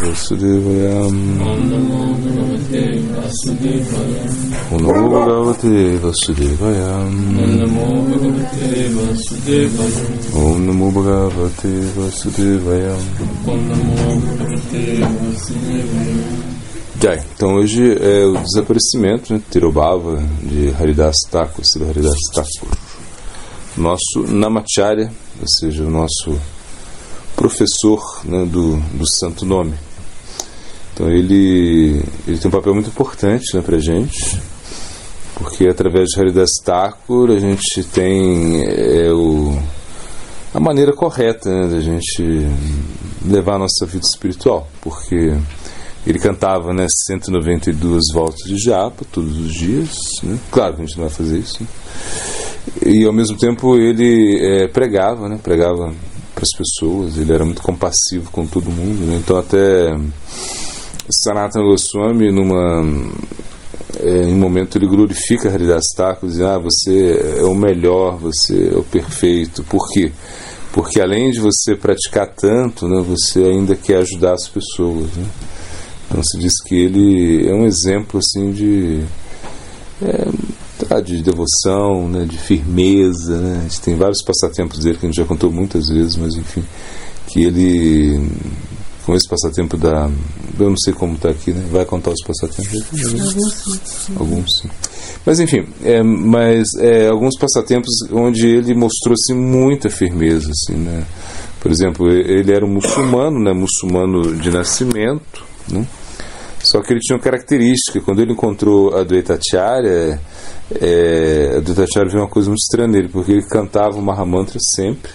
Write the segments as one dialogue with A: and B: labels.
A: Vasudevaya
B: Om Namo Bhagavate Vasudevaya
A: Om Namo Bhagavate Vasudevaya
B: Om Namo Bhagavate Vasudevaya
A: Om Namo Bhagavate Vasudevaya
B: Om Namo Bhagavate Vasudevaya
A: Jai. Então hoje é o desaparecimento, né, Tirobhava, de Haridas Thakur, Sri Haridas Thakur. Nosso Namacharya, ou seja, o nosso professor né, do, do santo nome. Então ele, ele tem um papel muito importante né, para a gente, porque através de Haridas Thakur a gente tem é, o, a maneira correta né, da gente levar a nossa vida espiritual, porque ele cantava né, 192 voltas de japa todos os dias. Né? Claro que a gente não vai fazer isso. Né? E ao mesmo tempo ele é, pregava, né? pregava para as pessoas. Ele era muito compassivo com todo mundo. Né? Então até Sanatana Goswami, numa, é, em um momento ele glorifica Haridas Thakur, dizendo: ah, você é o melhor, você é o perfeito. Por quê? Porque além de você praticar tanto, né, você ainda quer ajudar as pessoas. Né? Então se diz que ele é um exemplo assim de é, de devoção, né, de firmeza. Né? A gente tem vários passatempos dele que a gente já contou muitas vezes, mas enfim, que ele com esse passatempo da eu não sei como está aqui, né? Vai contar os passatempos? Alguns sim. Mas enfim, é, mas é, alguns passatempos onde ele mostrou assim, muita firmeza, assim, né? Por exemplo, ele era um muçulmano, né? Muçulmano de nascimento, né? Só que ele tinha uma característica, quando ele encontrou a Dvaitacharya, é, a Dvaitacharya viu uma coisa muito estranha nele, porque ele cantava o Mahamantra sempre,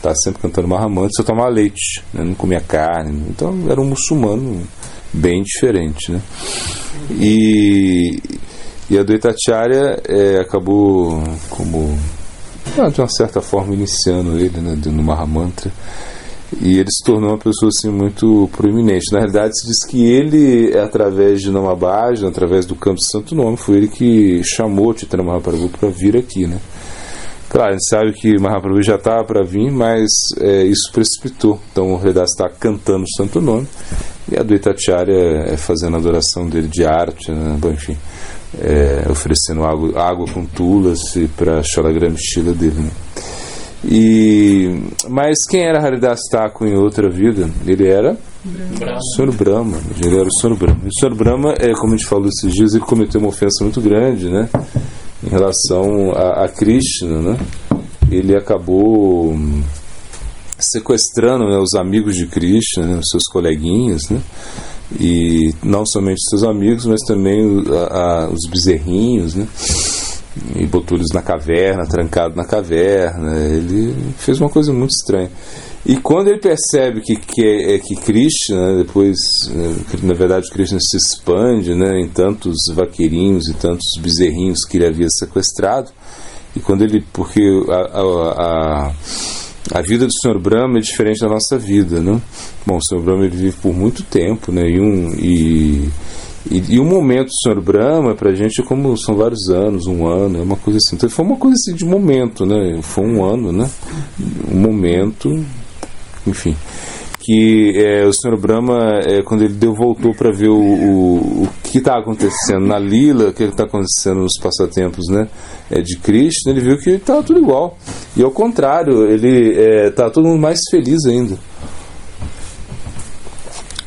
A: tá sempre cantando Mahamantra, só tomava leite, né, não comia carne, então era um muçulmano bem diferente, né? E, e a Dvaitacharya é, acabou como, de uma certa forma, iniciando ele né, no Mahamantra, e ele se tornou uma pessoa assim muito proeminente. Na realidade, se diz que ele, através de Namabhajan, através do Campo Santo Nome, foi ele que chamou Chaitanya Mahaprabhu para vir aqui, né? Claro, a gente sabe que Mahaprabhu já estava para vir, mas é, isso precipitou. Então o Redas está cantando o Santo Nome e a Dvaitacharya é fazendo a adoração dele de arte, né? Bom, enfim, é, oferecendo água, água com tulas para a Shalagram Shila dele, né? E, mas quem era Haridas Thakur em outra vida? Ele era
B: Brahma.
A: o Sr. Brahma. Ele era o Sr. Brahma. E o Sr. Brahma, é, como a gente falou esses dias, ele cometeu uma ofensa muito grande, né? Em relação a, a Krishna, né? Ele acabou sequestrando né, os amigos de Krishna, né, os seus coleguinhas, né? E não somente os seus amigos, mas também a, a, os bezerrinhos, né? E botou eles na caverna, trancado na caverna. Ele fez uma coisa muito estranha. E quando ele percebe que, que, é, que Krishna, né, depois, na verdade, Krishna se expande né, em tantos vaqueirinhos e tantos bezerrinhos que ele havia sequestrado, e quando ele. Porque a, a, a, a vida do Sr. Brahma é diferente da nossa vida, né? Bom, o Sr. Brahma ele vive por muito tempo, né? E um. E, e, e o momento do Sr. Brahma, para a gente, é como são vários anos, um ano, é uma coisa assim. Então, foi uma coisa assim de momento, né? Foi um ano, né? Um momento, enfim. Que é, o Sr. Brahma, é, quando ele deu, voltou para ver o, o, o que está acontecendo na Lila, o que está acontecendo nos passatempos né? É, de Krishna, ele viu que estava tudo igual. E ao contrário, ele está todo mundo mais feliz ainda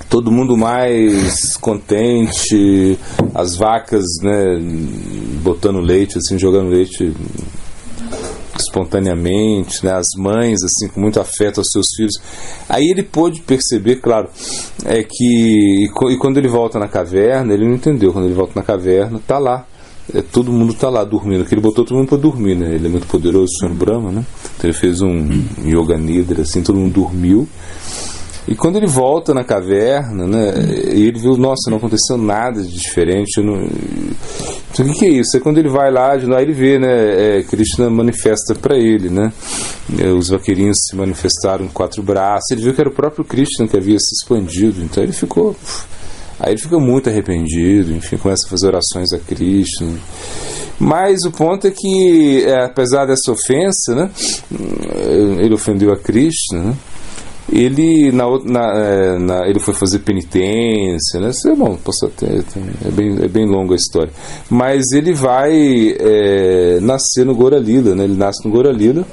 A: todo mundo mais contente, as vacas, né, botando leite, assim, jogando leite espontaneamente, né, as mães, assim, com muito afeto aos seus filhos. Aí ele pôde perceber, claro, é que e quando ele volta na caverna, ele não entendeu. Quando ele volta na caverna, tá lá. É, todo mundo tá lá dormindo, que ele botou todo mundo para dormir, né? Ele é muito poderoso, o Senhor Brahma, né? Então ele fez um yoga nidra, assim, todo mundo dormiu. E quando ele volta na caverna, né, ele viu, nossa, não aconteceu nada de diferente. Não... Então o que, é isso? É quando ele vai lá, lá ele vê, né, é, Krishna manifesta para ele, né, os vaqueirinhos se manifestaram em quatro braços. Ele viu que era o próprio Krishna que havia se expandido, então ele ficou. Aí ele fica muito arrependido, enfim, começa a fazer orações a Krishna. Mas o ponto é que, é, apesar dessa ofensa, né, ele ofendeu a Krishna, né, ele na, na, é, na, ele foi fazer penitência, né? É bom, posso até, é bem, é bem longa a história. Mas ele vai é, nascer no Goralila, né? Ele nasce no Goralila,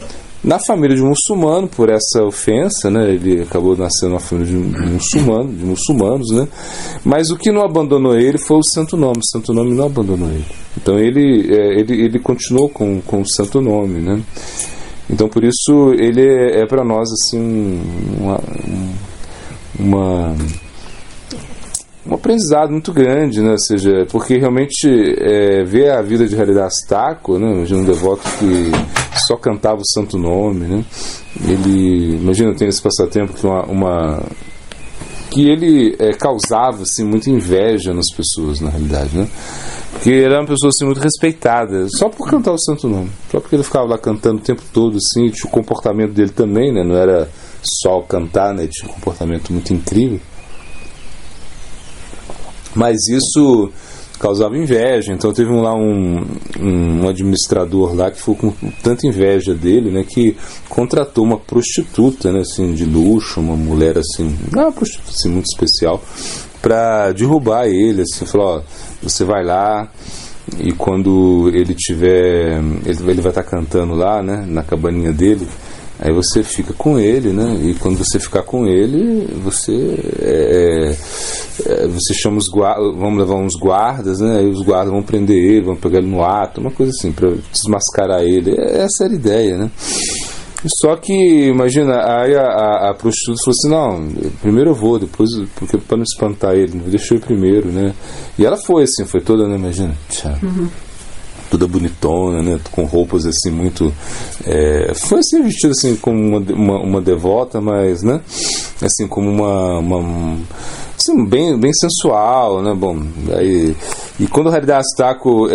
A: na família de um muçulmano, por essa ofensa, né? Ele acabou nascendo numa família de um muçulmano, de muçulmanos, né? Mas o que não abandonou ele foi o santo nome. O santo nome não abandonou ele. Então ele, é, ele, ele continuou com, com o santo nome, né? Então por isso ele é, é para nós assim uma, uma um aprendizado muito grande, né? Ou seja, porque realmente é, ver a vida de Haridas Thakur, né? Imagina um devoto que só cantava o santo nome, né? Ele, imagina, tem esse passatempo que uma, uma que ele é, causava assim muita inveja nas pessoas, na realidade, né? Porque ele era uma pessoa assim, muito respeitada, só por cantar o santo nome, só porque ele ficava lá cantando o tempo todo, assim, tinha o comportamento dele também, né? Não era só cantar, né? Tinha um comportamento muito incrível. Mas isso causava inveja. Então teve um, lá um, um, administrador lá que ficou com tanta inveja dele, né, que contratou uma prostituta, né, assim, de luxo, uma mulher assim, uma prostituta assim, muito especial, para derrubar ele. Assim, falou, ó, você vai lá e quando ele tiver, ele, ele vai estar tá cantando lá, né, na cabaninha dele Aí você fica com ele, né? E quando você ficar com ele, você é, é, é você chama os guardas, vamos levar uns guardas, né? Aí os guardas vão prender ele, vão pegar ele no ato, uma coisa assim, para desmascarar ele. Essa era a ideia, né? Só que, imagina, aí a, a, a, prostituta falou assim: não, primeiro eu vou, depois, porque para não espantar ele, deixa eu ir primeiro, né? E ela foi assim, foi toda, né? Imagina, tchau. Uhum toda bonitona, né? Com roupas assim muito. É, foi assim vestida assim como uma, uma, uma, devota, mas, né? Assim como uma, uma assim, bem, bem sensual, né? Bom, aí e quando o Haridas Taco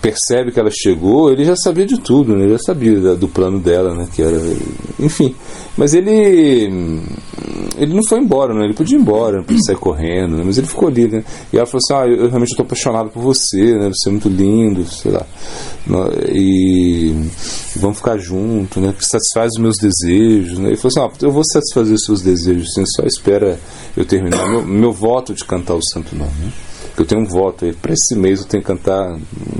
A: percebe que ela chegou, ele já sabia de tudo, né? Ele já sabia do plano dela, né? Que era, enfim. Mas ele ele não foi embora, né? Ele podia ir embora, podia sair correndo, né? mas ele ficou ali, né? E ela falou assim: "Ah, eu realmente estou apaixonado por você, né? Você é muito lindo, sei lá. E vamos ficar juntos, né? Que satisfaz os meus desejos, né? Ele falou assim: "Ah, eu vou satisfazer os seus desejos, sim, só espera eu terminar meu, meu voto de cantar o santo nome, né? eu tenho um voto para esse mês eu tenho que cantar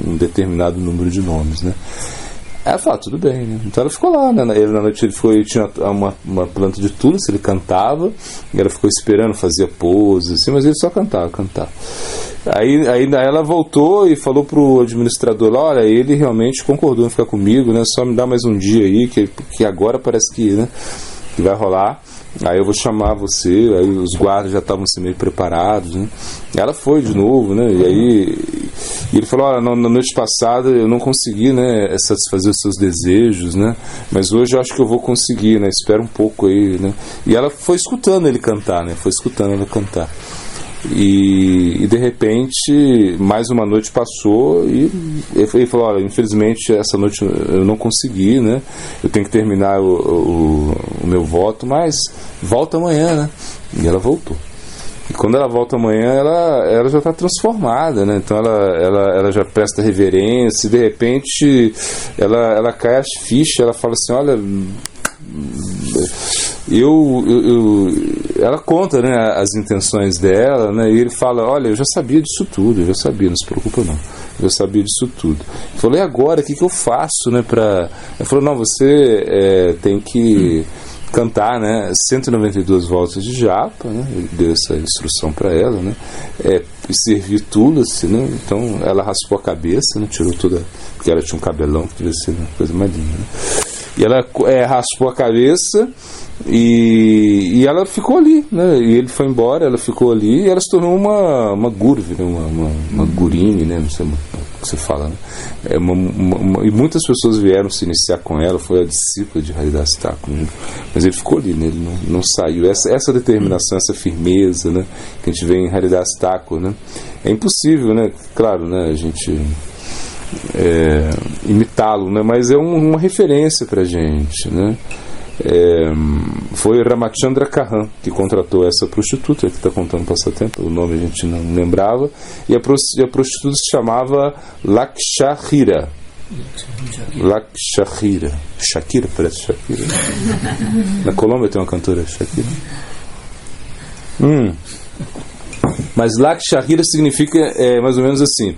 A: um determinado número de nomes, né? Ela fala, tudo bem, né? Então ela ficou lá, né? Ele na noite ele foi, tinha uma, uma planta de tudo, ele cantava, e ela ficou esperando, fazia poses, assim, mas ele só cantava, cantava. Aí, aí ela voltou e falou pro administrador lá, olha, ele realmente concordou em ficar comigo, né? Só me dá mais um dia aí, que, que agora parece que, né, que vai rolar. Aí eu vou chamar você, aí os guardas já estavam assim, meio preparados, né? Ela foi de novo, né? E aí e ele falou, olha, na, noite passada eu não consegui, né, satisfazer os seus desejos, né? Mas hoje eu acho que eu vou conseguir, né? Espera um pouco aí, né? E ela foi escutando ele cantar, né? Foi escutando ele cantar. E, e, de repente, mais uma noite passou e ele falou: Olha, infelizmente essa noite eu não consegui, né? Eu tenho que terminar o, o, o meu voto, mas volta amanhã, né? E ela voltou. E quando ela volta amanhã, ela, ela já está transformada, né? Então ela, ela, ela já presta reverência e de repente ela, ela cai as fichas, ela fala assim: Olha eu, eu, eu, ela conta né, as intenções dela, né, e ele fala, olha, eu já sabia disso tudo, eu já sabia, não se preocupa não, eu sabia disso tudo. Eu falei, agora, o que, que eu faço, né, pra... Ele falou, não, você é, tem que cantar, né, 192 voltas de japa, né, ele deu essa instrução para ela, né, é, servir tudo, assim, né, então ela raspou a cabeça, né, tirou toda, porque ela tinha um cabelão que devia ser uma coisa mais linda, né, e ela é, raspou a cabeça e, e ela ficou ali, né? E ele foi embora, ela ficou ali e ela se tornou uma, uma gurve, né? uma, uma, uma gurine, né? Não sei o que você fala, né? É uma, uma, uma, e muitas pessoas vieram se iniciar com ela, foi a discípula de Haridas Thakur, né? mas ele ficou ali, né? ele não, não saiu. Essa, essa determinação, essa firmeza né? que a gente vê em Haridas Thakur, né? é impossível, né? claro, né? a gente é, imitá-lo, né? mas é um, uma referência para a gente. Né? É, foi Ramachandra Kahan que contratou essa prostituta que está contando passatempo, o nome a gente não lembrava, e a, prostituta se chamava Lakshahira. Lakshahira. Shakira, parece Shakira. Na Colômbia tem uma cantora Shakira. Hum. Mas Lakshahira significa é, mais ou menos assim.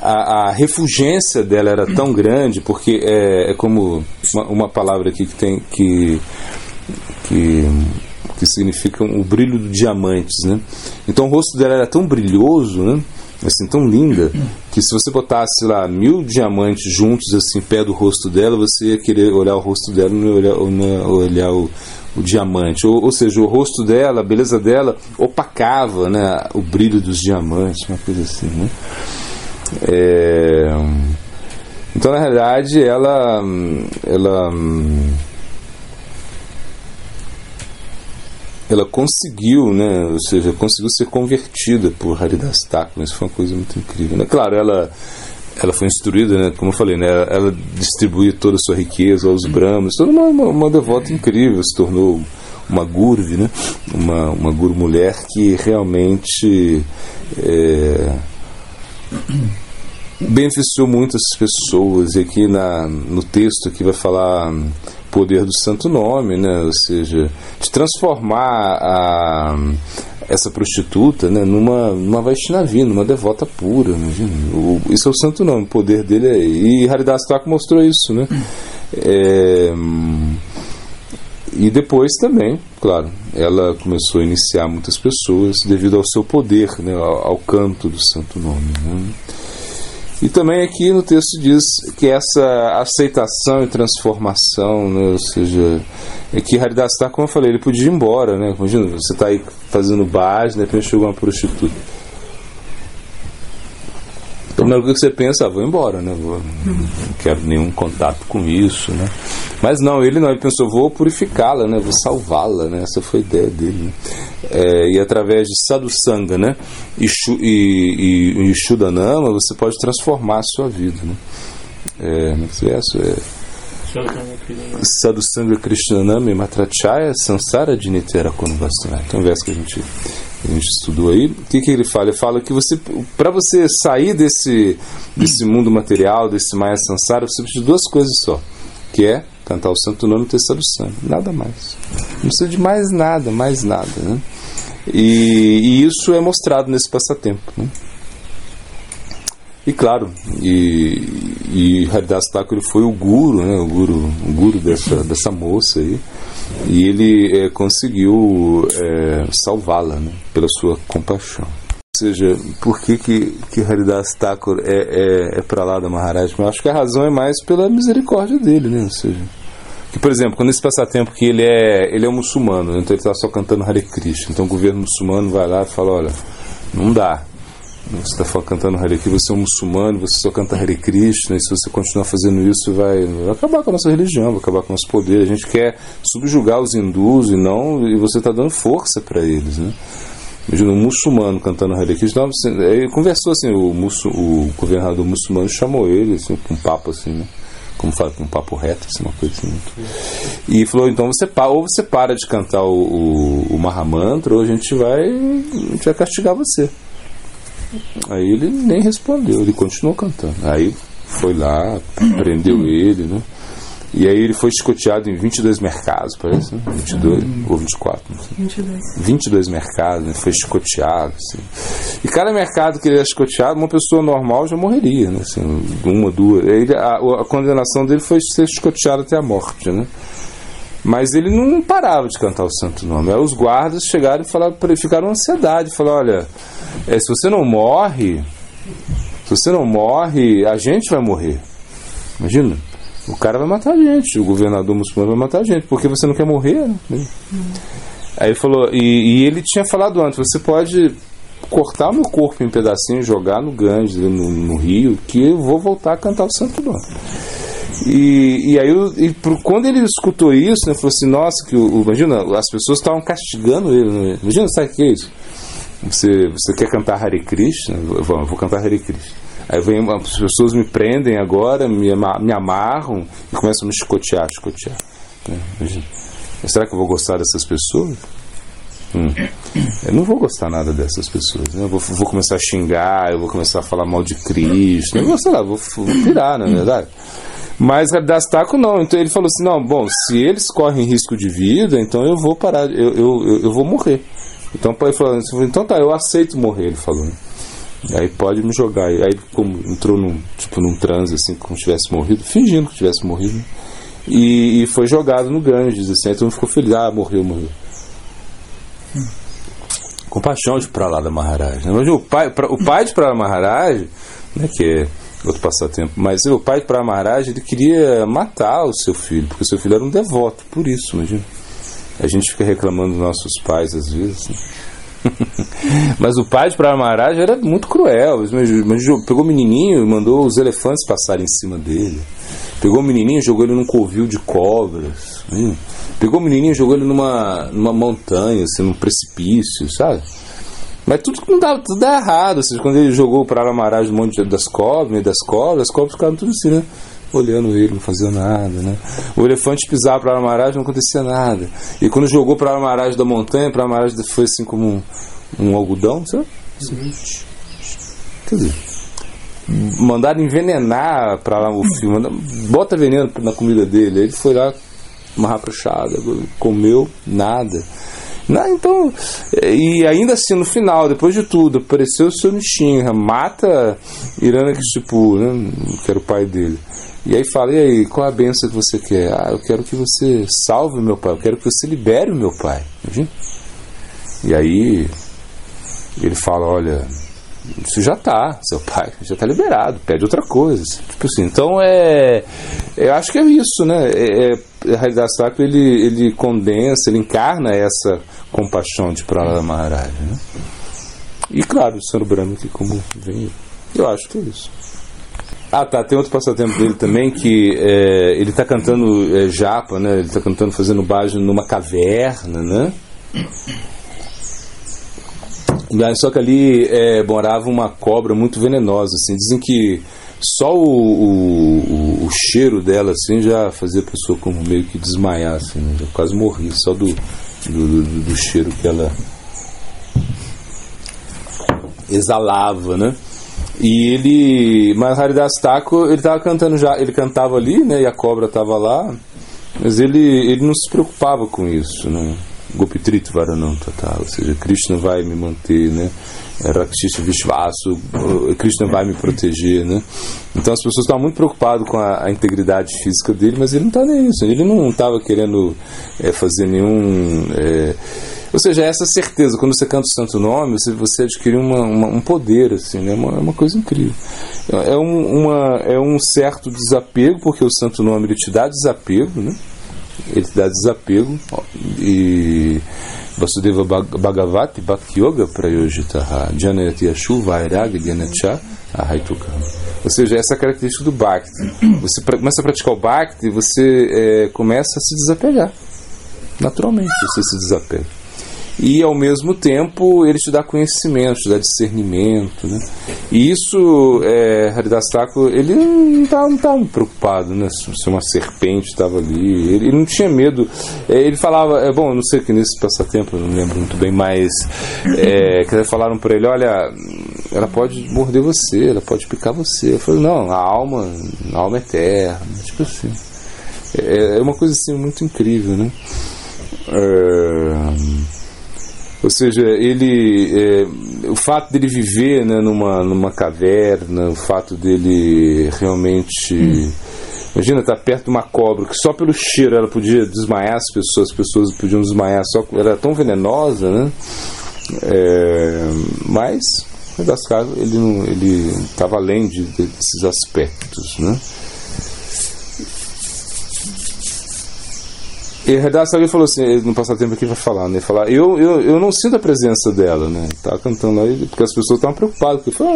A: A, a refugência dela era tão grande, porque é, é como uma, uma palavra aqui que tem que, que que significa o brilho do diamantes, né? Então o rosto dela era tão brilhoso, né? Assim, tão linda, que se você botasse lá mil diamantes juntos, assim, pé do rosto dela, você ia querer olhar o rosto dela não olhar, não olhar o, o diamante. Ou, ou, seja, o rosto dela, a beleza dela, opacava né, o brilho dos diamantes, uma coisa assim, né? É... Então, na realidade, ela, ela ela conseguiu, né, ou seja, conseguiu ser convertida por Haridas Thakur, isso foi uma coisa muito incrível. Né? Claro, ela ela foi instruída, né, como eu falei, né, ela distribuiu toda a sua riqueza aos brahmas, toda uma, uma, uma devota incrível, se tornou uma gurvi, né, uma, uma guru mulher que realmente é, beneficiou muitas pessoas e aqui na, no texto que vai falar poder do santo nome, né? ou seja, de transformar a, essa prostituta né? numa, numa Vaishnavi, numa devota pura. O, isso é o santo nome, o poder dele é. E Haridas Thakur mostrou isso. Né? É, e depois também, claro, ela começou a iniciar muitas pessoas devido ao seu poder, né? ao, ao canto do santo nome. Né? E também aqui no texto diz que essa aceitação e transformação, né, ou seja, é que Haridastar, como eu falei, ele podia ir embora, né? Imagina, você está aí fazendo base, de repente chegou uma prostituta. Coisa que você pensa, ah, vou embora, né? Vou, não quero nenhum contato com isso, né? Mas não, ele não, ele pensou, vou purificá-la, né? Vou salvá-la, né? Essa foi a ideia dele. Né? É, e através de sadhusanga, né? E, e, e, e shudanama, você pode transformar a sua vida, né? É, nesse verso é... Sadhusanga Krishnanami Matrachaya Sansara Dinitera Konvasana. Então, é verso que a gente a gente estudou aí, o que, que ele fala? Ele fala que você, para você sair desse, desse mundo material, desse Maya Sansara, você precisa de duas coisas só, que é cantar o santo nome e ter sangue, nada mais. Não precisa de mais nada, mais nada, né? E, e isso é mostrado nesse passatempo, né? E claro, e, e Haridas Thakur foi o guru, né, o guru, o guru dessa, dessa moça aí, e ele é, conseguiu é, salvá-la né, pela sua compaixão. Ou seja, por que, que, que Haridas Thakur é, é, é para lá da Maharaj? Eu acho que a razão é mais pela misericórdia dele, né? Ou seja, que, por exemplo, quando esse passatempo que ele é, ele é muçulmano, então ele está só cantando Hare Krishna, então o governo muçulmano vai lá e fala, olha, não dá, você está cantando Hare Krishna, você é um muçulmano, você só canta Hare Krishna, e se você continuar fazendo isso, vai, vai acabar com a nossa religião, vai acabar com o nosso poder. A gente quer subjugar os hindus e não, e você está dando força para eles, né? Imagina um muçulmano cantando Hare Krishna. Ele conversou assim, o, muçul, o governador muçulmano chamou ele, assim, com um papo assim, né? Como fala, com um papo reto, assim, uma coisa assim. Muito... E falou, então você ou você para de cantar o, o, o Mahamantra, ou a gente vai, a gente vai castigar você. Aí ele nem respondeu, ele continuou cantando. Aí foi lá, prendeu ele, né? E aí ele foi escoteado em 22 mercados, parece, né? 22 ou 24, não sei. 22. 22 mercados, né? foi escoteado, assim. E cada mercado que ele era escoteado, uma pessoa normal já morreria, né? Assim, uma, duas. Ele, a, a condenação dele foi ser escoteado até a morte, né? Mas ele não parava de cantar o santo nome. Aí os guardas chegaram e falaram ficaram ansiedade, falaram, olha, é, se você não morre, se você não morre, a gente vai morrer. Imagina, o cara vai matar a gente, o governador muçulmano vai matar a gente, porque você não quer morrer. Né? Aí falou, e, e, ele tinha falado antes, você pode cortar meu corpo em pedacinhos, jogar no Ganges, no, no rio, que eu vou voltar a cantar o santo nome. E, e aí, e por, quando ele escutou isso, né, falou assim: Nossa, que o, imagina, as pessoas estavam castigando ele. Né? Imagina, sabe o que é isso? Você, você quer cantar Hare Krishna? Vou, eu vou cantar Hare Krishna. Aí vem, as pessoas me prendem agora, me, me amarram e começam a me chicotear. Né? Será que eu vou gostar dessas pessoas? Hum. Eu não vou gostar nada dessas pessoas. Né? Eu vou, vou, começar a xingar, eu vou começar a falar mal de Cristo. Eu vou, sei lá, vou, vou pirar, na verdade. Mas Haridastaku não. Então ele falou assim: não, bom, se eles correm risco de vida, então eu vou parar, eu, eu, eu, vou morrer. Então ele falou, então tá, eu aceito morrer, ele falou. Né? Aí pode me jogar. Aí como entrou num, tipo, num transe, assim, como se tivesse morrido, fingindo que tivesse morrido. E, e, foi jogado no Ganges, assim, mundo ficou feliz, ah, morreu, morreu. Hum. Compaixão de Pralada Maharaj. Né? Mas o pai, o pai de Pralada Maharaj, né, que é outro passatempo, mas o pai Pralada Maharaj, ele queria matar o seu filho, porque o seu filho era um devoto, por isso, imagina. A gente fica reclamando dos nossos pais às vezes. Né? Mas o pai de Maharaj era muito cruel. Pegou o menininho e mandou os elefantes passarem em cima dele. Pegou o menininho e jogou ele num covil de cobras. Né? Pegou o menininho e jogou ele numa, numa montanha, assim, num precipício, sabe? Mas tudo não dá, tudo dá errado. Ou seja, quando ele jogou o Maharaj no monte das cobras, das cobras, as cobras ficaram tudo assim, né? olhando ele, não fazia nada, né? O elefante pisava para Amaraj, não acontecia nada. E quando jogou para Amaraj da montanha, para Amaraj foi assim como um, um algodão, sabe? Quer dizer, mandaram envenenar para lá o filme, bota veneno na comida dele. Ele foi lá, uma rapuchada, comeu nada. Não, então, e ainda assim, no final, depois de tudo, apareceu o seu Nishinra, mata Irana Kishipu, né, que era o pai dele. E aí fala, e aí, qual a benção que você quer? Ah, eu quero que você salve meu pai, eu quero que você libere o meu pai. E aí ele fala, olha, isso já está, seu pai já está liberado, pede outra coisa. Tipo assim, então é. Eu acho que é isso, né? É, é, a realidade sacra ele, ele condensa, ele encarna essa compaixão de Pralada Maharaj. Né? E claro, o Sr. Brahma que como vem, eu acho que é isso. Ah, tá. Tem outro passatempo dele também que é, ele está cantando é, japa, né? Ele está cantando, fazendo baixo numa caverna, né? Só que ali é, morava uma cobra muito venenosa, assim. Dizem que só o, o, o, cheiro dela, assim, já fazia a pessoa como meio que desmaiar, assim, né? Já quase morri só do, do, do, do cheiro que ela exalava, né? E ele, mas Haridas Thakur, ele estava cantando já, ele cantava ali, né, e a cobra estava lá, mas ele, ele não se preocupava com isso, né? Gopitrito Varananta, tá? Ou seja, Krishna vai me manter, né? Rakshisa Vishvasu, Krishna vai me proteger, né? Então as pessoas estavam muito preocupadas com a, a integridade física dele, mas ele não está nisso. Ele não estava querendo é, fazer nenhum. É, ou seja, essa certeza, quando você canta o santo nome, você, você adquire uma, uma, um poder, assim, né? Uma, é uma coisa incrível. É um, uma, é um certo desapego, porque o santo nome ele te dá desapego, né? Ele te dá desapego e Vasudeva Bhagavati Bhakti Yoga Prayojitaha Janayati Yashu Vairag Dhyanatcha Ahaitukam. Ou seja, essa é a característica do Bhakti. Você começa a praticar o Bhakti, você é, começa a se desapegar. Naturalmente, você se desapega e ao mesmo tempo ele te dá conhecimento, te dá discernimento, né? E isso, é, Haridastaku, ele não estava não tava preocupado, né? Se uma serpente estava ali, ele, ele, não tinha medo. É, ele falava, é bom, eu não sei que nesse passatempo, não lembro muito bem, mas é, que falaram para ele, olha, ela pode morder você, ela pode picar você. Eu falei, não, a alma, a alma é eterna, tipo assim. É, é uma coisa assim muito incrível, né? É, ou seja, ele, é, o fato dele viver né, numa, numa caverna, o fato dele realmente. Hum. Imagina estar perto de uma cobra que só pelo cheiro ela podia desmaiar as pessoas, as pessoas podiam desmaiar, só era tão venenosa, né? É, mas, das casas, ele estava além de, desses aspectos, né? E Redaça alguém falou assim, no passatempo aqui vai falar, né? Falar, eu, eu, eu não sinto a presença dela, né? Tá cantando aí, porque as pessoas estavam preocupadas, porque ah,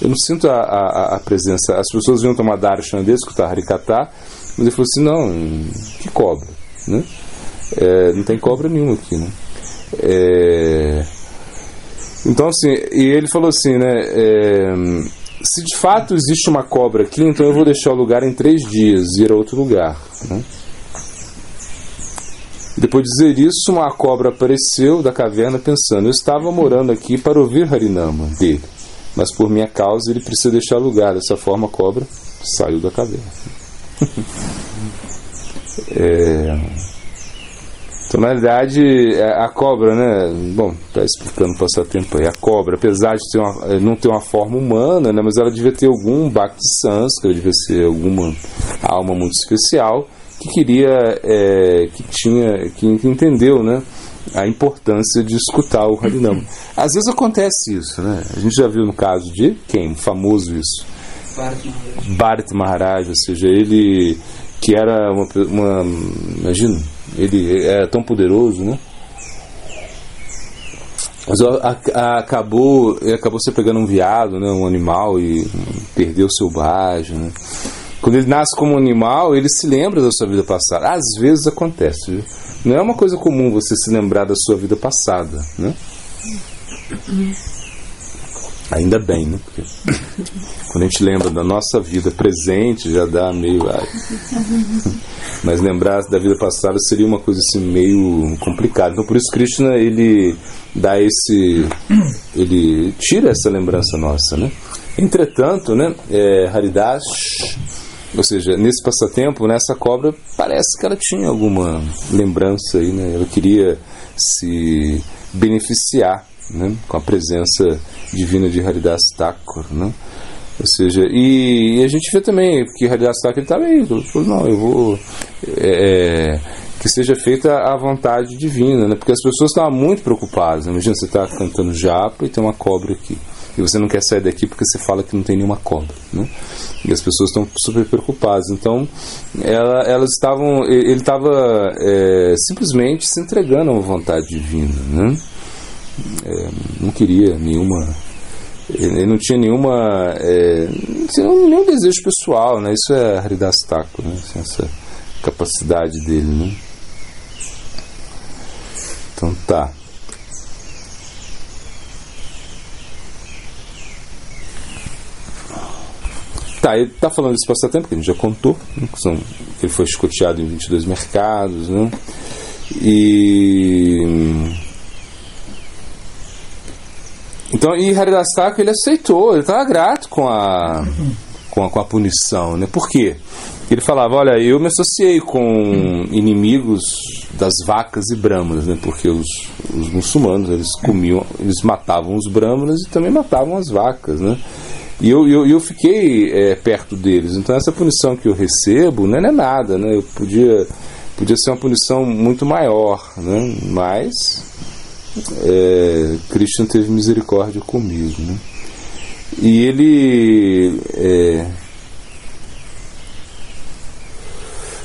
A: eu não sinto a, a, a, presença. As pessoas vinham tomar darshan dele, escutar Harikatá, mas ele falou assim, não, que cobra, né? É, não tem cobra nenhuma aqui, né? É, então assim, e ele falou assim, né? É, se de fato existe uma cobra aqui, então eu vou deixar o lugar em três dias ir a outro lugar, né? Depois de dizer isso, uma cobra apareceu da caverna pensando: Eu estava morando aqui para ouvir Harinama dele, mas por minha causa ele precisa deixar lugar. Dessa forma, a cobra saiu da caverna. é... Então, na realidade, é, a cobra, né? Bom, está explicando o passatempo aí. A cobra, apesar de ter uma, não ter uma forma humana, né? Mas ela devia ter algum Bhakti Sanskara, devia ser alguma alma muito especial que queria, é, que tinha, que, que, entendeu, né? A importância de escutar o Harinam. Às vezes acontece isso, né? A gente já viu no caso de quem? Famoso isso. Bharat Maharaj, ou seja, ele que era uma, uma imagina, ele era tão poderoso, né? Mas a, a, acabou, ele acabou se pegando um veado, né, um animal e perdeu seu bajo, né? Quando ele nasce como animal, ele se lembra da sua vida passada. Às vezes acontece, viu? Não é uma coisa comum você se lembrar da sua vida passada, né? Ainda bem, né? Porque quando a gente lembra da nossa vida presente, já dá meio. Mas lembrar da vida passada seria uma coisa assim meio complicada. Então por isso Krishna ele dá esse. ele tira essa lembrança nossa, né? Entretanto, né, é, Haridas, ou seja, nesse passatempo, nessa cobra, parece que ela tinha alguma lembrança aí, né? Ela queria se beneficiar né, com a presença divina de Haridas Thakur, né? Ou seja, e, e, a gente vê também que Haridas Thakur estava aí, falou, não, eu vou é, é, que seja feita a vontade divina, né? Porque as pessoas estavam muito preocupadas. Né? Imagina você está cantando japa e tem uma cobra aqui e você não quer sair daqui porque você fala que não tem nenhuma cobra, né? E as pessoas estão super preocupadas. Então, ela, elas estavam, ele estava é, simplesmente se entregando a uma vontade divina, né? É, não queria nenhuma ele não tinha nenhuma é, nenhum desejo pessoal né isso é Haridastaku né assim, essa capacidade dele né então tá Tá, ele está falando desse passatempo que a gente já contou, né, são, ele foi escoteado em 22 mercados, né? E. Então, e Haridastaka ele aceitou, ele estava grato com a, com a, com a punição, né? Por quê? Ele falava, olha, eu me associei com inimigos das vacas e brahmanas, né? Porque os, os muçulmanos, eles comiam, eles matavam os brahmanas e também matavam as vacas, né? E eu, eu, eu fiquei é, perto deles. Então essa punição que eu recebo né, não é nada. Né? Eu podia, podia ser uma punição muito maior. Né? Mas é, Cristo teve misericórdia comigo. Né? E ele. É,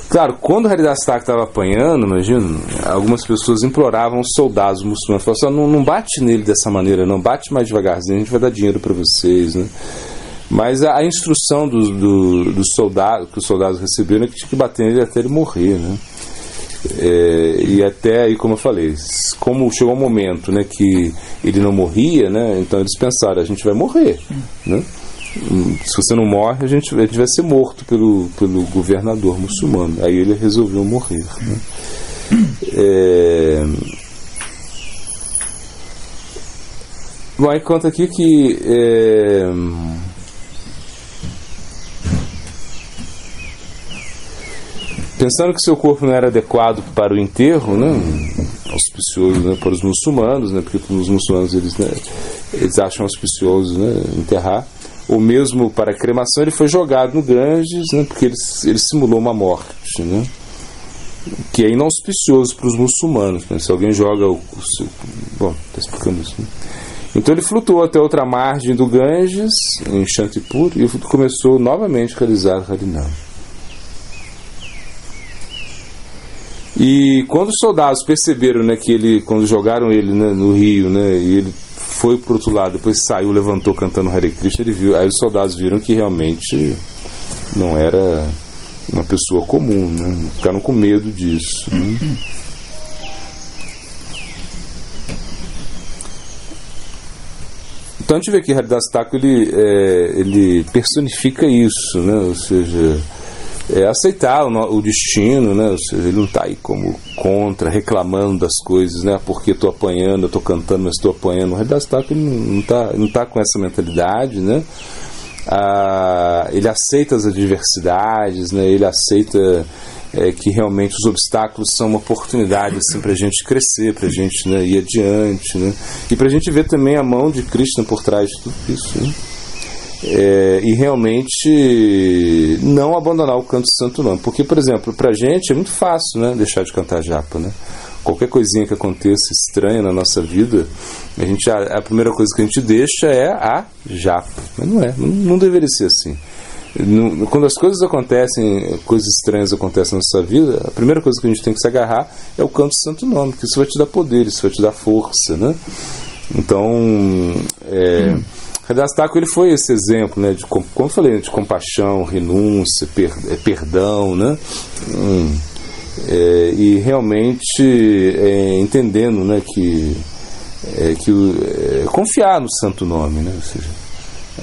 A: Claro, quando o Haridastak estava apanhando, imagina, algumas pessoas imploravam os soldados muçulmanos, falavam assim, não, não bate nele dessa maneira, não, bate mais devagarzinho, a gente vai dar dinheiro para vocês, né? Mas a, a instrução dos do, do soldados, que os soldados receberam é que tinha que bater nele até ele morrer, né? É, e até aí, como eu falei, como chegou um momento né, que ele não morria, né, então eles pensaram, a gente vai morrer. Né? Se você não morre, a gente, a gente vai ser morto pelo, pelo governador muçulmano. Aí ele resolveu morrer. Né? É... Bom, aí conta aqui que. É... Pensando que seu corpo não era adequado para o enterro, né? auspicioso né, para os muçulmanos, né, porque os muçulmanos eles, né, eles acham auspicioso né, enterrar ou mesmo para a cremação, ele foi jogado no Ganges, né, porque ele, ele simulou uma morte, né, que é inauspicioso para os muçulmanos. Né, se alguém joga o, o bom, está explicando isso. Né? Então ele flutuou até outra margem do Ganges, em Shantipur, e começou novamente a realizar Harinam. E quando os soldados perceberam né, que ele, quando jogaram ele né, no rio, né, e ele foi pro outro lado, depois saiu, levantou cantando Hare Krishna, ele viu, aí os soldados viram que realmente não era uma pessoa comum, né? ficaram com medo disso. Né? Então a gente vê que Haridas Thakur ele, é, ele personifica isso, né? ou seja, é, aceitar o, o destino, né? Seja, ele não está aí como contra, reclamando das coisas, né? Porque estou apanhando, estou cantando, mas estou apanhando. O Redastaco ele não está não tá com essa mentalidade, né? Ah, ele aceita as adversidades, né? Ele aceita é, que realmente os obstáculos são uma oportunidade assim, para a gente crescer, para a gente né, ir adiante, né? E para a gente ver também a mão de Krishna por trás de tudo isso, né? É, e realmente não abandonar o canto santo nome. Porque, por exemplo, pra gente é muito fácil né, deixar de cantar japa. Né? Qualquer coisinha que aconteça estranha na nossa vida, a, gente, a, a primeira coisa que a gente deixa é a japa. Mas não é, não, não deveria ser assim. Não- Quando as coisas acontecem, coisas estranhas acontecem na nossa vida, a primeira coisa que a gente tem que se agarrar é o canto santo nome, que isso vai te dar poder, isso vai te dar força, né? Então, é, Redastaco ele foi esse exemplo, né, de, com- como eu falei, de compaixão, renúncia, per- é, perdão, né? Hum, é, e realmente é, entendendo, né, que é, que é, confiar no Santo Nome, né? Ou seja,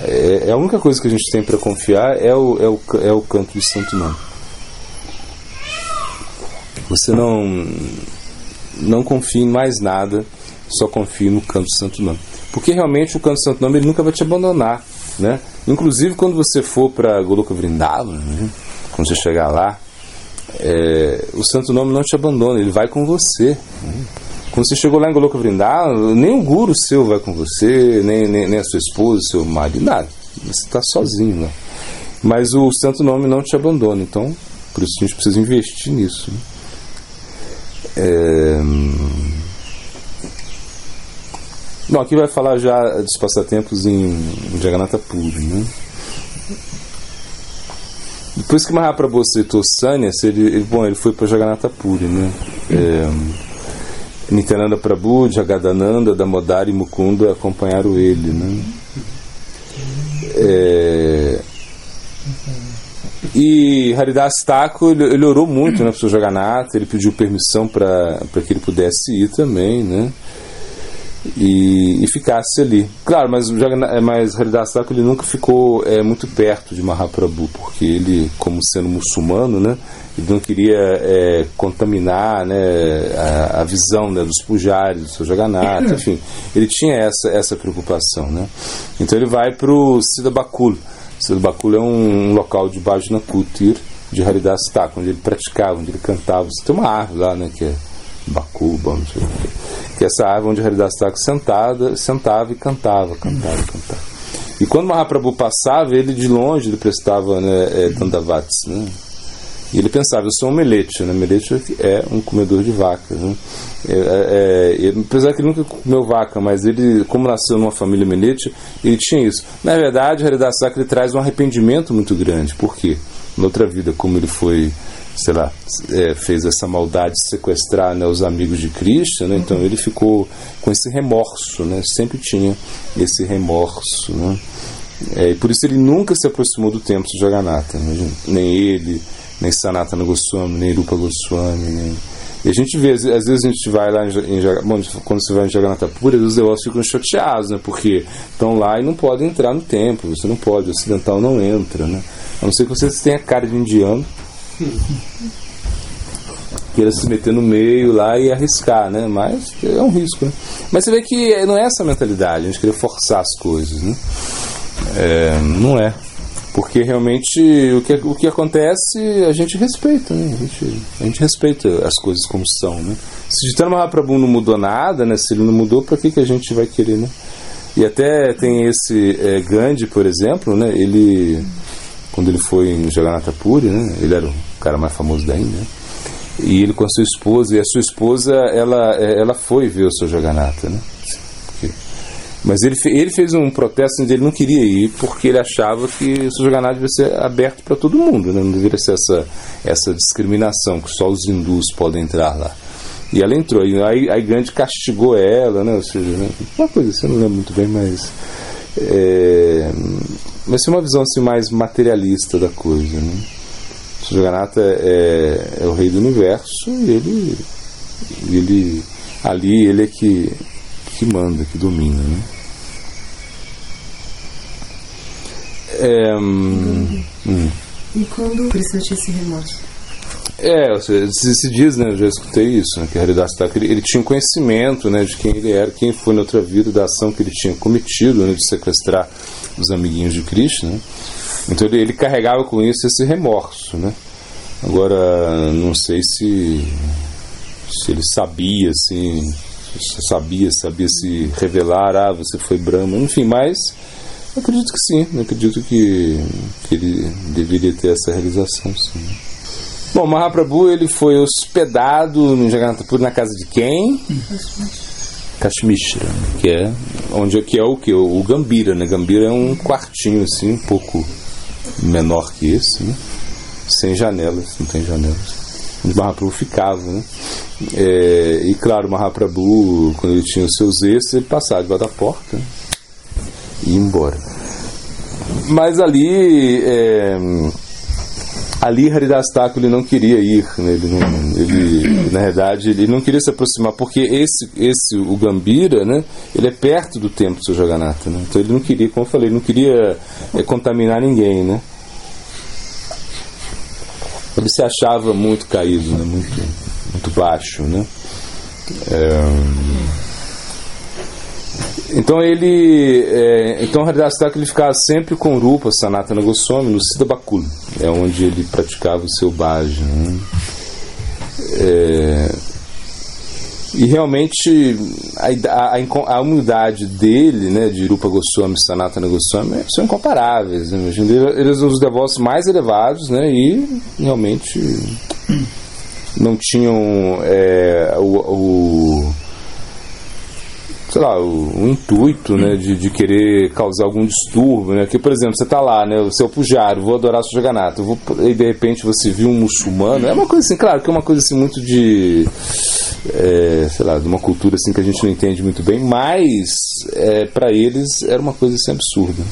A: é, é a única coisa que a gente tem para confiar é o, é, o, é o canto do Santo Nome. Você não não confie em mais nada, só confie no canto do Santo Nome. Porque realmente o canto do Santo Nome ele nunca vai te abandonar, né? Inclusive quando você for para Goloka Vrindavan, né? quando você chegar lá, é, o Santo Nome não te abandona, ele vai com você. né? Quando você chegou lá em Goloka Vrindavan, nem o guru seu vai com você, nem, nem, nem a sua esposa, seu marido, nada. Você está sozinho lá. Mas o Santo Nome não te abandona, então por isso a gente precisa investir nisso. né? É, Bom, aqui vai falar já dos passatempos em, em Jagannatha Puri, né? Depois que Mahaprabhu citou Sanyas, ele, ele, bom, ele foi para Jagannatha Puri, né? É, Nityananda Prabhu, Jagadananda, Damodari e Mukunda acompanharam ele, né? É, e Haridas Thakur, ele, ele orou muito né, para o Jagannatha, ele pediu permissão para que ele pudesse ir também, né? E, e ficasse ali. Claro, mas, Jagannath- mas Haridas Thakur ele nunca ficou é, muito perto de Mahaprabhu, porque ele, como sendo muçulmano, né, ele não queria é, contaminar né, a, a visão né, dos pujares, do seu Jagannatha, enfim, ele tinha essa, essa preocupação. Né? Então ele vai para o Siddhabakul. Siddhabakul é um, um local de Bhajna Kutir de Haridas Thakur, onde ele praticava, onde ele cantava. Você tem uma árvore lá, né, que é Bakuba, não sei o quê. Que é essa árvore onde Haridas Thakur sentada, sentava e cantava, cantava, cantava. E quando Mahaprabhu passava, ele de longe ele prestava né, é, Dandavats, né? E ele pensava, eu sou um melete, né? Melete é um comedor de vaca, né? É, é, é, apesar que ele nunca comeu vaca, mas ele, como nasceu numa família melete, ele tinha isso. Na verdade, Haridas Thakur ele traz um arrependimento muito grande. Por quê? Na outra vida, como ele foi sei lá, é, fez essa maldade de sequestrar né, os amigos de Cristo, né, então ele ficou com esse remorso, né, sempre tinha esse remorso. Né, é, e por isso ele nunca se aproximou do templo de Jagannatha, imagina, nem ele, nem Sanatana Goswami, nem Rupa Goswami. Nem... E a gente vê, às vezes a gente vai lá em, em bom, quando você vai em Jagannatha Pura, os devotos ficam chateados, né, porque estão lá e não podem entrar no templo, você não pode, o ocidental não entra, né, a não ser que você tenha cara de indiano queira se meter no meio lá e arriscar, né? Mas é um risco, né? Mas você vê que não é essa a mentalidade, a gente querer forçar as coisas, né? É, não é. Porque realmente o que, o que acontece a gente respeita, né? A gente, a gente respeita as coisas como são, né? Se Jitana Mahaprabhu não mudou nada, né? Se ele não mudou, para que, que a gente vai querer, né? E até tem esse é, Gandhi, por exemplo, né? Ele, quando ele foi em Jagannatha Puri, né? Ele era o cara mais famoso da Índia, né? E ele com a sua esposa, e a sua esposa, ela, é, ela foi ver o seu Jagannatha, né? Mas ele, ele fez um protesto onde ele não queria ir porque ele achava que o seu Jagannatha devia ser aberto para todo mundo, né? não deveria ser essa, essa discriminação, que só os hindus podem entrar lá. E ela entrou, e aí, aí Gandhi castigou ela, né? Ou seja, né? uma coisa assim, eu não lembro muito bem, mas. É, mas é uma visão assim, mais materialista da coisa, né? O Jagannatha é, é o rei do universo e ele, ele ali ele é que, que manda, que domina, né? É, hum, hum.
C: E quando precisa ter esse remorso?
A: É, se, se diz, né, eu já escutei isso, né, que Haridas Thakur, ele, ele tinha conhecimento né, de quem ele era, quem foi na outra vida, da ação que ele tinha cometido, né, de sequestrar os amiguinhos de Krishna. Né? Então ele, ele carregava com isso esse remorso. Né? Agora, não sei se, se ele sabia, assim, sabia, sabia se revelar, ah, você foi Brahma, enfim, mas acredito que sim, acredito que, que ele deveria ter essa realização, sim. Bom, Mahaprabhu ele foi hospedado no Jagannath na casa de quem? Kashmishra, que é onde que é o que o Gambira, né? Gambira é um quartinho assim, um pouco menor que esse, né? sem janelas, não tem janelas. Onde Mahaprabhu ficava, né? É, e claro, Mahaprabhu, quando ele tinha os seus extras, ele passava debaixo da porta né? e ia embora. Mas ali é, ali Haridas Thakur ele não queria ir, né? ele, não, ele, na verdade ele não queria se aproximar porque esse, esse o Gambira, né? Ele é perto do templo do Jagannatha, né? Então ele não queria, como eu falei, ele não queria é, contaminar ninguém, né? Ele se achava muito caído, né? Muito, muito baixo, né? É, então ele, é, então Haridas Thakur ele ficava sempre com Rupa Sanatana Goswami no Siddhabakul, é onde ele praticava o seu bhajan. Né? É, e realmente a, a, a, humildade dele, né, de Rupa Goswami Sanatana Goswami, são incomparáveis. Né? Eles são os devotos mais elevados né, e realmente não tinham é, o, o sei lá, o, o intuito, né, de, de, querer causar algum distúrbio, né? Que, por exemplo, você está lá, né, o seu pujário, vou adorar o Jagannatha, vou, e de repente você viu um muçulmano, é uma coisa assim, claro, que é uma coisa assim muito de, é, sei lá, de uma cultura assim que a gente não entende muito bem, mas é, para eles era uma coisa assim absurda.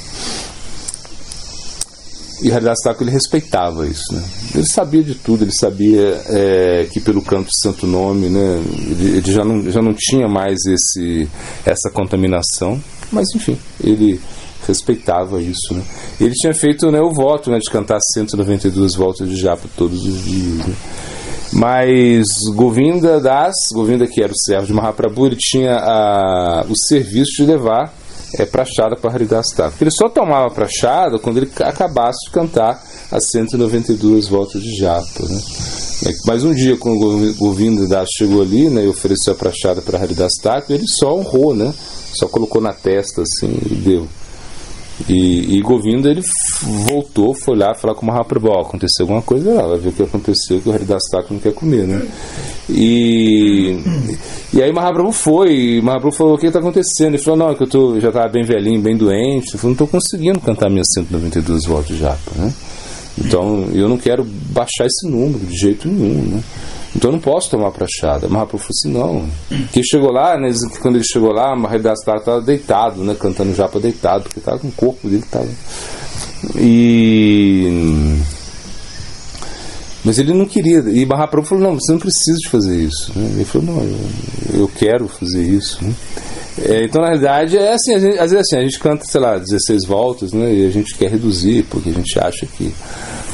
A: E Haridas Thakur ele respeitava isso, né? Ele sabia de tudo, ele sabia é, que pelo canto de Santo Nome, né? Ele, ele, já, não, já não tinha mais esse, essa contaminação, mas enfim, ele respeitava isso, né? Ele tinha feito né, o voto né, de cantar 192 voltas de japa todos os dias, né? Mas Govinda Das, Govinda que era o servo de Mahaprabhu, ele tinha a, o serviço de levar é, prachada para Haridas Thakur. Ele só tomava prachada quando ele acabasse de cantar as 192 voltas de japa. Né? É, mas um dia, quando o Govinda Das chegou ali né, e ofereceu a prachada para Haridas Thakur, ele só honrou, né? só colocou na testa assim e deu. E, e Govinda ele voltou, foi lá falar com o Mahaprabhu, aconteceu alguma coisa lá, vai ver o que aconteceu, que o Haridas Thakur não quer comer, né? E, e aí Mahaprabhu foi, e Mahaprabhu falou, o que está acontecendo? Ele falou, não, é que eu tô, já estava bem velhinho, bem doente, eu não estou conseguindo cantar minhas 192 voltas de japa, né? Então, eu não quero baixar esse número de jeito nenhum, né? Então eu não posso tomar prachada. Mahaprabhu falou assim, não. Que chegou lá, né, quando ele chegou lá, Maharidasa estava deitado, né, cantando japa deitado, porque estava com o corpo dele tava. E mas ele não queria. E Mahaprabhu falou, não, você não precisa de fazer isso. Né? Ele falou, não, eu, eu quero fazer isso. Né? É, então, na realidade, é assim, gente, às vezes assim, a gente canta, sei lá, 16 voltas, né? E a gente quer reduzir, porque a gente acha que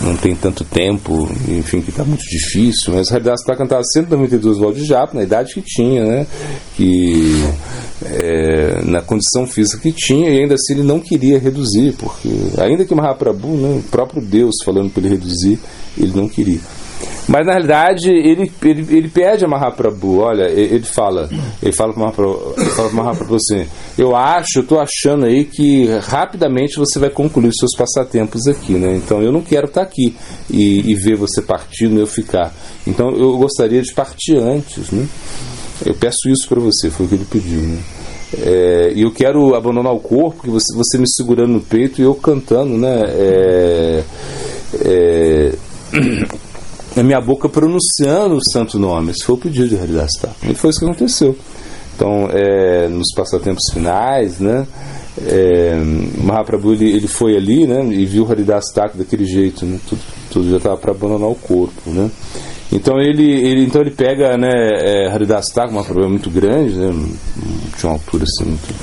A: não tem tanto tempo, enfim, que está muito difícil, mas a realidade está cantando 192 voltas de japa, na idade que tinha, né? Que, é, na condição física que tinha, e ainda assim ele não queria reduzir, porque ainda que Mahaprabhu, né, o próprio Deus falando para ele reduzir, ele não queria. Mas na realidade ele, ele, ele pede a Mahaprabhu, olha, ele fala, ele fala para Mahaprabhu, Mahaprabhu assim, eu acho, eu estou achando aí que rapidamente você vai concluir os seus passatempos aqui, né? Então eu não quero estar tá aqui e, e ver você partindo e eu ficar. Então eu gostaria de partir antes, né? Eu peço isso para você, foi o que ele pediu, né? É, e eu quero abandonar o corpo, que você, você me segurando no peito e eu cantando, né? É, é, na minha boca pronunciando o santo nome. Esse foi o pedido de realidade. Tá? E foi isso que aconteceu. Então, é, nos passatempos finais, né? É, Mahaprabhu ele, ele foi ali, né? E viu Haridas Thakur daquele jeito, né? Tudo, tudo já estava para abandonar o corpo, né? Então ele, ele, então ele pega, né? É, Haridas Thakur, Mahaprabhu é muito grande, né? De uma altura assim muito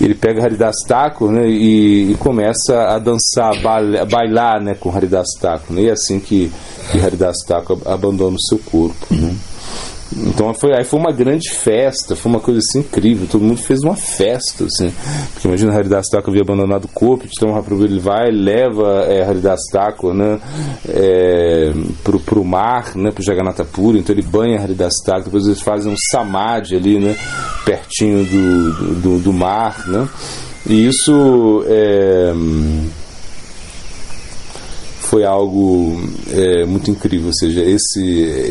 A: ele pega Haridas Thakur né, e, e começa a dançar, a bailar né, com Haridas Thakur. Né, e é assim que, que Haridas Thakur abandona o seu corpo. Né. Então foi, aí foi uma grande festa, foi uma coisa assim incrível, todo mundo fez uma festa, assim. Porque imagina Haridas Thakur havia abandonado o corpo, então Mahaprabhu ele vai, leva é, Haridas Thakur né, é, pro, pro mar, né, pro então ele banha Haridas Thakur, depois eles fazem um samadhi ali, né, pertinho do, do, do mar, né. E isso é, foi algo é, muito incrível, ou seja, esse,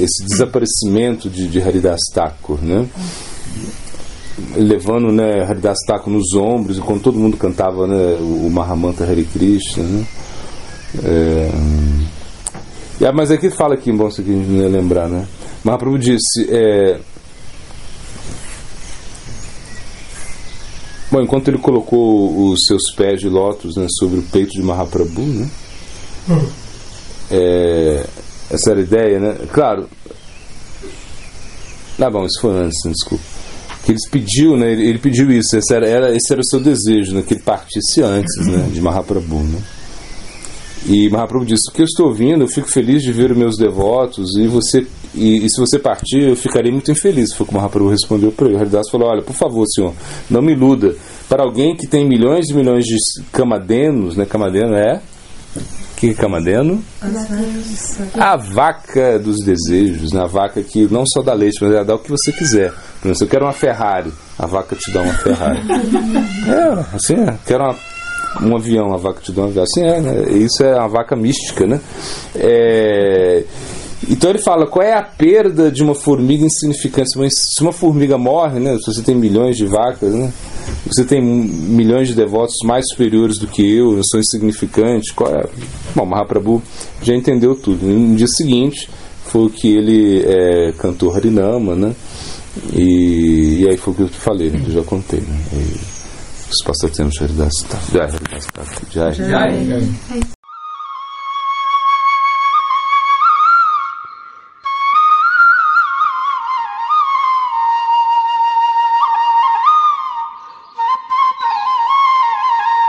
A: esse desaparecimento de, de Haridas Thakur, né? levando né, Haridas Thakur nos ombros, enquanto todo mundo cantava né, o Mahamanta Hare Krishna. Né? É, mas aqui fala aqui, bom, isso aqui a gente não ia lembrar, né? Mahaprabhu disse. É, bom, enquanto ele colocou os seus pés de lótus né, sobre o peito de Mahaprabhu, né? É, essa era a ideia, né? Claro. Ah, bom, isso foi antes, desculpa. Que eles pediu, né? Ele, ele pediu isso. Esse era, era, esse era o seu desejo, né? Que ele partisse antes, né? De Mahaprabhu, né? E Mahaprabhu disse: O que eu estou ouvindo, eu fico feliz de ver os meus devotos e você e, e, se você partir, eu ficarei muito infeliz. Foi como Mahaprabhu respondeu para ele. Haridas falou: Olha, por favor, senhor, não me iluda. Para alguém que tem milhões e milhões de camadenos, né? Camadeno é que Camadeno? A vaca dos desejos, né? a vaca que não só dá leite, mas ela dá o que você quiser. Por exemplo, se eu quero uma Ferrari, a vaca te dá uma Ferrari. é, assim é. Quero uma, um avião, a vaca te dá um avião. Assim é, né? Isso é a vaca mística, né? É, então ele fala, qual é a perda de uma formiga insignificante? Se uma formiga morre, né? Se você tem milhões de vacas, né? Você tem milhões de devotos mais superiores do que eu, eu sou insignificante. Qual é? Bom, Mahaprabhu já entendeu tudo. No dia seguinte foi o que ele é, cantou Harinama, né? E, e aí foi o que eu falei, né? que eu já contei. Né? E, os passatempos de Haridas Jai, Haridas Jai. Jai.